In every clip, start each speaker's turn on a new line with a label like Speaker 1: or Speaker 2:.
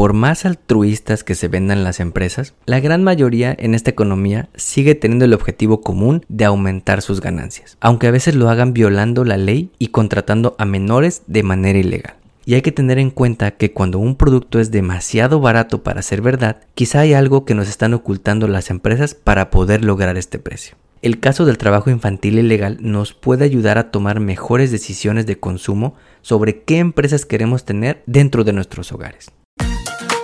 Speaker 1: por más altruistas que se vendan las empresas, la gran mayoría en esta economía sigue teniendo el objetivo común de aumentar sus ganancias, aunque a veces lo hagan violando la ley y contratando a menores de manera ilegal. Y hay que tener en cuenta que cuando un producto es demasiado barato para ser verdad, quizá hay algo que nos están ocultando las empresas para poder lograr este precio. El caso del trabajo infantil ilegal nos puede ayudar a tomar mejores decisiones de consumo sobre qué empresas queremos tener dentro de nuestros hogares.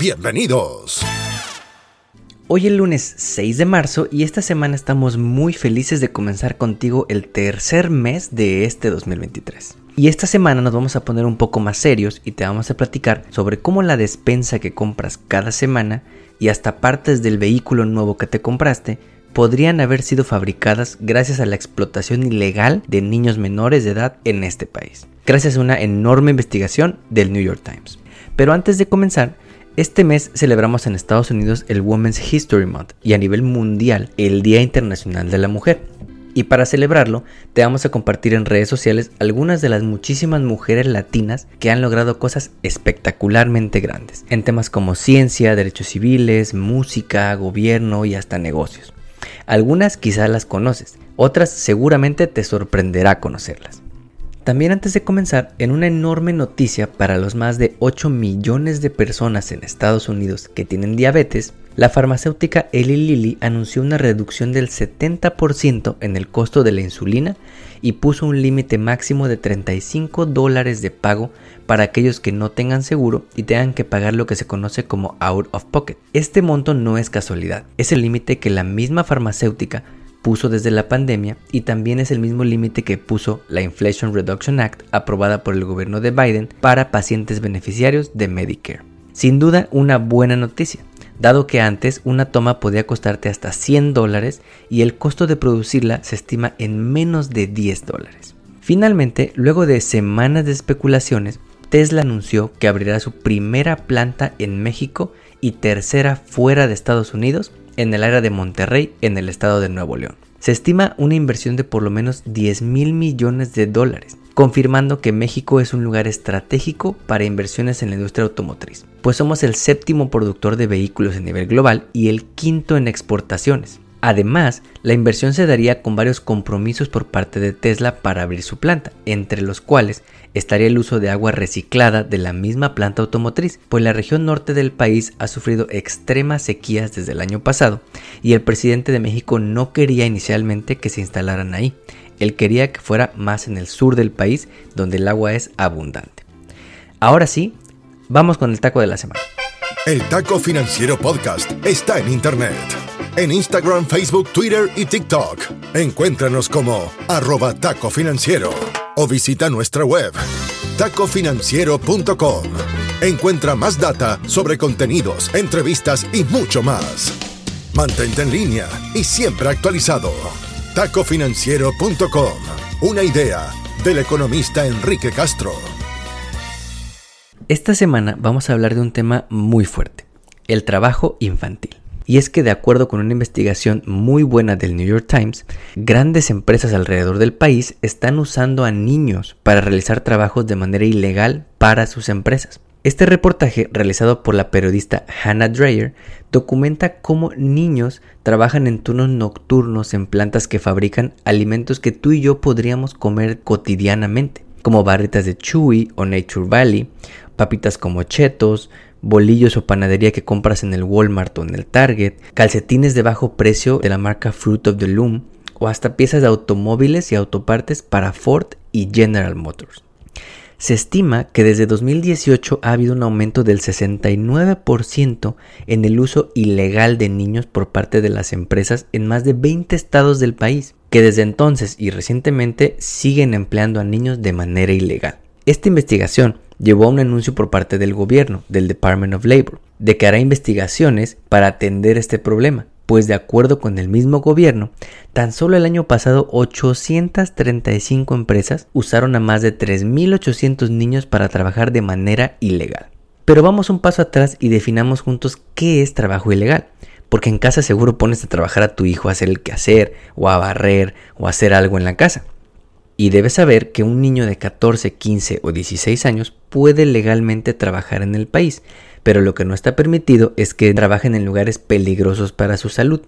Speaker 2: Bienvenidos.
Speaker 1: Hoy es lunes 6 de marzo y esta semana estamos muy felices de comenzar contigo el tercer mes de este 2023. Y esta semana nos vamos a poner un poco más serios y te vamos a platicar sobre cómo la despensa que compras cada semana y hasta partes del vehículo nuevo que te compraste podrían haber sido fabricadas gracias a la explotación ilegal de niños menores de edad en este país, gracias a una enorme investigación del New York Times. Pero antes de comenzar, este mes celebramos en Estados Unidos el Women's History Month y a nivel mundial el Día Internacional de la Mujer. Y para celebrarlo, te vamos a compartir en redes sociales algunas de las muchísimas mujeres latinas que han logrado cosas espectacularmente grandes, en temas como ciencia, derechos civiles, música, gobierno y hasta negocios. Algunas quizás las conoces, otras seguramente te sorprenderá conocerlas. También antes de comenzar, en una enorme noticia para los más de 8 millones de personas en Estados Unidos que tienen diabetes, la farmacéutica Eli Lilly anunció una reducción del 70% en el costo de la insulina y puso un límite máximo de 35 dólares de pago para aquellos que no tengan seguro y tengan que pagar lo que se conoce como out of pocket. Este monto no es casualidad, es el límite que la misma farmacéutica puso desde la pandemia y también es el mismo límite que puso la Inflation Reduction Act aprobada por el gobierno de Biden para pacientes beneficiarios de Medicare. Sin duda una buena noticia, dado que antes una toma podía costarte hasta 100 dólares y el costo de producirla se estima en menos de 10 dólares. Finalmente, luego de semanas de especulaciones, Tesla anunció que abrirá su primera planta en México y tercera fuera de Estados Unidos en el área de Monterrey, en el estado de Nuevo León. Se estima una inversión de por lo menos 10 mil millones de dólares, confirmando que México es un lugar estratégico para inversiones en la industria automotriz, pues somos el séptimo productor de vehículos a nivel global y el quinto en exportaciones. Además, la inversión se daría con varios compromisos por parte de Tesla para abrir su planta, entre los cuales estaría el uso de agua reciclada de la misma planta automotriz, pues la región norte del país ha sufrido extremas sequías desde el año pasado y el presidente de México no quería inicialmente que se instalaran ahí, él quería que fuera más en el sur del país donde el agua es abundante. Ahora sí, vamos con el taco de la semana.
Speaker 2: El Taco Financiero Podcast está en Internet. En Instagram, Facebook, Twitter y TikTok. Encuéntranos como arroba taco financiero o visita nuestra web tacofinanciero.com. Encuentra más data sobre contenidos, entrevistas y mucho más. Mantente en línea y siempre actualizado. tacofinanciero.com. Una idea del economista Enrique Castro.
Speaker 1: Esta semana vamos a hablar de un tema muy fuerte, el trabajo infantil. Y es que de acuerdo con una investigación muy buena del New York Times, grandes empresas alrededor del país están usando a niños para realizar trabajos de manera ilegal para sus empresas. Este reportaje, realizado por la periodista Hannah Dreyer, documenta cómo niños trabajan en turnos nocturnos en plantas que fabrican alimentos que tú y yo podríamos comer cotidianamente, como barritas de Chewy o Nature Valley, papitas como chetos, bolillos o panadería que compras en el Walmart o en el Target, calcetines de bajo precio de la marca Fruit of the Loom o hasta piezas de automóviles y autopartes para Ford y General Motors. Se estima que desde 2018 ha habido un aumento del 69% en el uso ilegal de niños por parte de las empresas en más de 20 estados del país, que desde entonces y recientemente siguen empleando a niños de manera ilegal. Esta investigación llevó a un anuncio por parte del gobierno, del Department of Labor, de que hará investigaciones para atender este problema, pues de acuerdo con el mismo gobierno, tan solo el año pasado 835 empresas usaron a más de 3.800 niños para trabajar de manera ilegal. Pero vamos un paso atrás y definamos juntos qué es trabajo ilegal. Porque en casa seguro pones a trabajar a tu hijo a hacer el quehacer, o a barrer, o a hacer algo en la casa. Y debes saber que un niño de 14, 15 o 16 años puede legalmente trabajar en el país, pero lo que no está permitido es que trabajen en lugares peligrosos para su salud.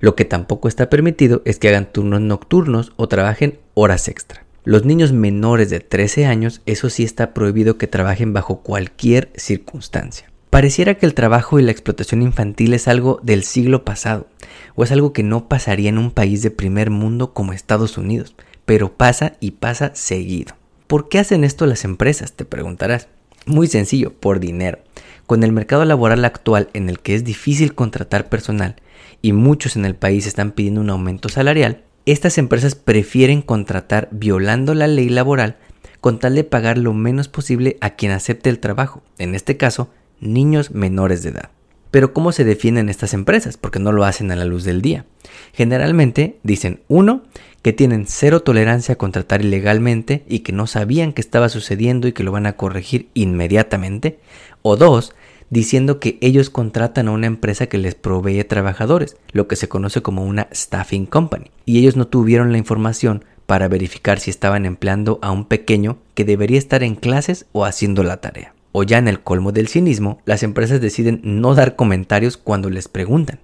Speaker 1: Lo que tampoco está permitido es que hagan turnos nocturnos o trabajen horas extra. Los niños menores de 13 años, eso sí está prohibido que trabajen bajo cualquier circunstancia. Pareciera que el trabajo y la explotación infantil es algo del siglo pasado, o es algo que no pasaría en un país de primer mundo como Estados Unidos, pero pasa y pasa seguido. ¿Por qué hacen esto las empresas? Te preguntarás. Muy sencillo, por dinero. Con el mercado laboral actual en el que es difícil contratar personal y muchos en el país están pidiendo un aumento salarial, estas empresas prefieren contratar violando la ley laboral con tal de pagar lo menos posible a quien acepte el trabajo, en este caso, niños menores de edad. Pero ¿cómo se defienden estas empresas? Porque no lo hacen a la luz del día. Generalmente dicen, uno, que tienen cero tolerancia a contratar ilegalmente y que no sabían que estaba sucediendo y que lo van a corregir inmediatamente. O dos, diciendo que ellos contratan a una empresa que les provee trabajadores, lo que se conoce como una staffing company, y ellos no tuvieron la información para verificar si estaban empleando a un pequeño que debería estar en clases o haciendo la tarea. O ya en el colmo del cinismo, las empresas deciden no dar comentarios cuando les preguntan.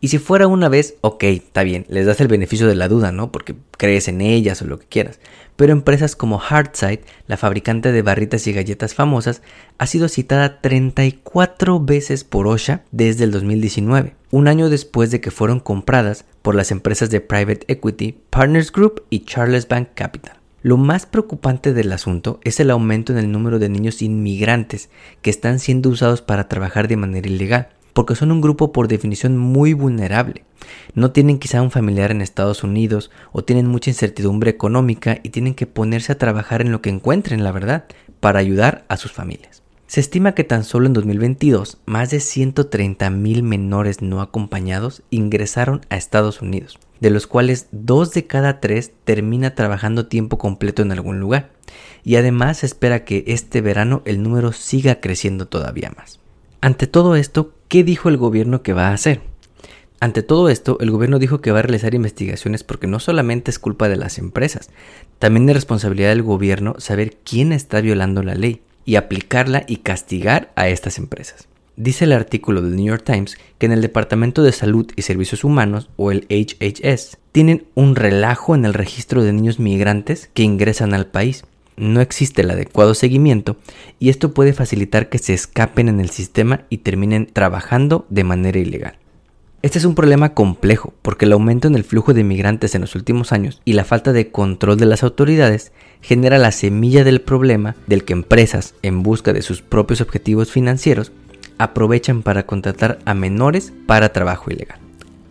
Speaker 1: Y si fuera una vez, ok, está bien, les das el beneficio de la duda, ¿no? Porque crees en ellas o lo que quieras. Pero empresas como Hardside, la fabricante de barritas y galletas famosas, ha sido citada 34 veces por OSHA desde el 2019, un año después de que fueron compradas por las empresas de private equity Partners Group y Charles Bank Capital. Lo más preocupante del asunto es el aumento en el número de niños inmigrantes que están siendo usados para trabajar de manera ilegal porque son un grupo por definición muy vulnerable. No tienen quizá un familiar en Estados Unidos o tienen mucha incertidumbre económica y tienen que ponerse a trabajar en lo que encuentren, la verdad, para ayudar a sus familias. Se estima que tan solo en 2022 más de 130 mil menores no acompañados ingresaron a Estados Unidos, de los cuales dos de cada tres termina trabajando tiempo completo en algún lugar. Y además se espera que este verano el número siga creciendo todavía más. Ante todo esto, ¿qué dijo el gobierno que va a hacer? Ante todo esto, el gobierno dijo que va a realizar investigaciones porque no solamente es culpa de las empresas, también es responsabilidad del gobierno saber quién está violando la ley y aplicarla y castigar a estas empresas. Dice el artículo del New York Times que en el Departamento de Salud y Servicios Humanos, o el HHS, tienen un relajo en el registro de niños migrantes que ingresan al país no existe el adecuado seguimiento y esto puede facilitar que se escapen en el sistema y terminen trabajando de manera ilegal. Este es un problema complejo porque el aumento en el flujo de migrantes en los últimos años y la falta de control de las autoridades genera la semilla del problema del que empresas, en busca de sus propios objetivos financieros, aprovechan para contratar a menores para trabajo ilegal.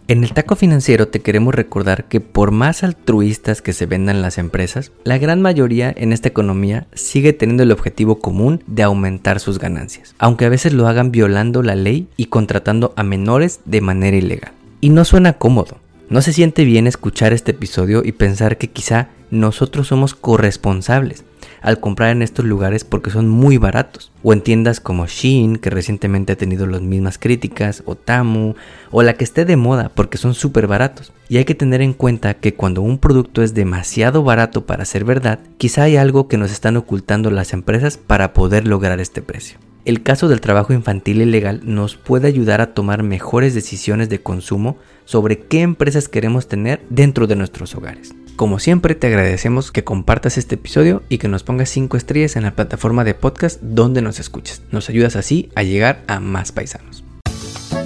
Speaker 1: En el taco financiero te queremos recordar que por más altruistas que se vendan las empresas, la gran mayoría en esta economía sigue teniendo el objetivo común de aumentar sus ganancias, aunque a veces lo hagan violando la ley y contratando a menores de manera ilegal. Y no suena cómodo. No se siente bien escuchar este episodio y pensar que quizá nosotros somos corresponsables al comprar en estos lugares porque son muy baratos. O en tiendas como Shein, que recientemente ha tenido las mismas críticas, o Tamu, o la que esté de moda porque son súper baratos. Y hay que tener en cuenta que cuando un producto es demasiado barato para ser verdad, quizá hay algo que nos están ocultando las empresas para poder lograr este precio. El caso del trabajo infantil ilegal nos puede ayudar a tomar mejores decisiones de consumo sobre qué empresas queremos tener dentro de nuestros hogares. Como siempre te agradecemos que compartas este episodio y que nos pongas 5 estrellas en la plataforma de podcast donde nos escuches. Nos ayudas así a llegar a más paisanos.